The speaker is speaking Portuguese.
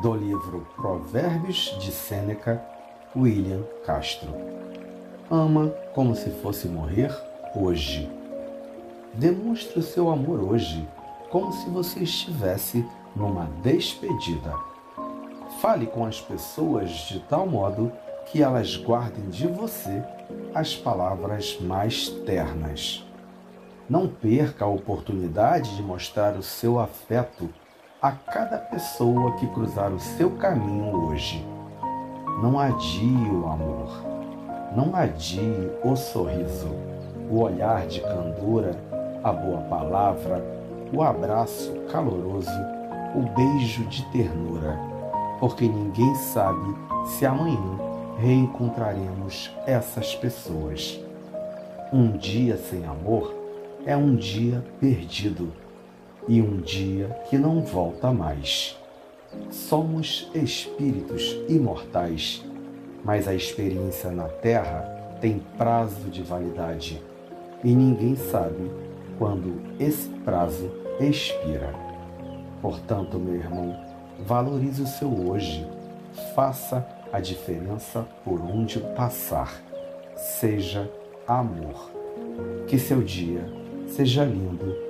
do livro Provérbios de Sêneca, William Castro. Ama como se fosse morrer hoje. Demonstre o seu amor hoje, como se você estivesse numa despedida. Fale com as pessoas de tal modo que elas guardem de você as palavras mais ternas. Não perca a oportunidade de mostrar o seu afeto a cada pessoa que cruzar o seu caminho hoje. Não adie o amor, não adie o sorriso, o olhar de candura, a boa palavra, o abraço caloroso, o beijo de ternura, porque ninguém sabe se amanhã reencontraremos essas pessoas. Um dia sem amor é um dia perdido e um dia que não volta mais. Somos espíritos imortais, mas a experiência na Terra tem prazo de validade e ninguém sabe quando esse prazo expira. Portanto, meu irmão, valorize o seu hoje, faça a diferença por onde passar. Seja amor. Que seu dia seja lindo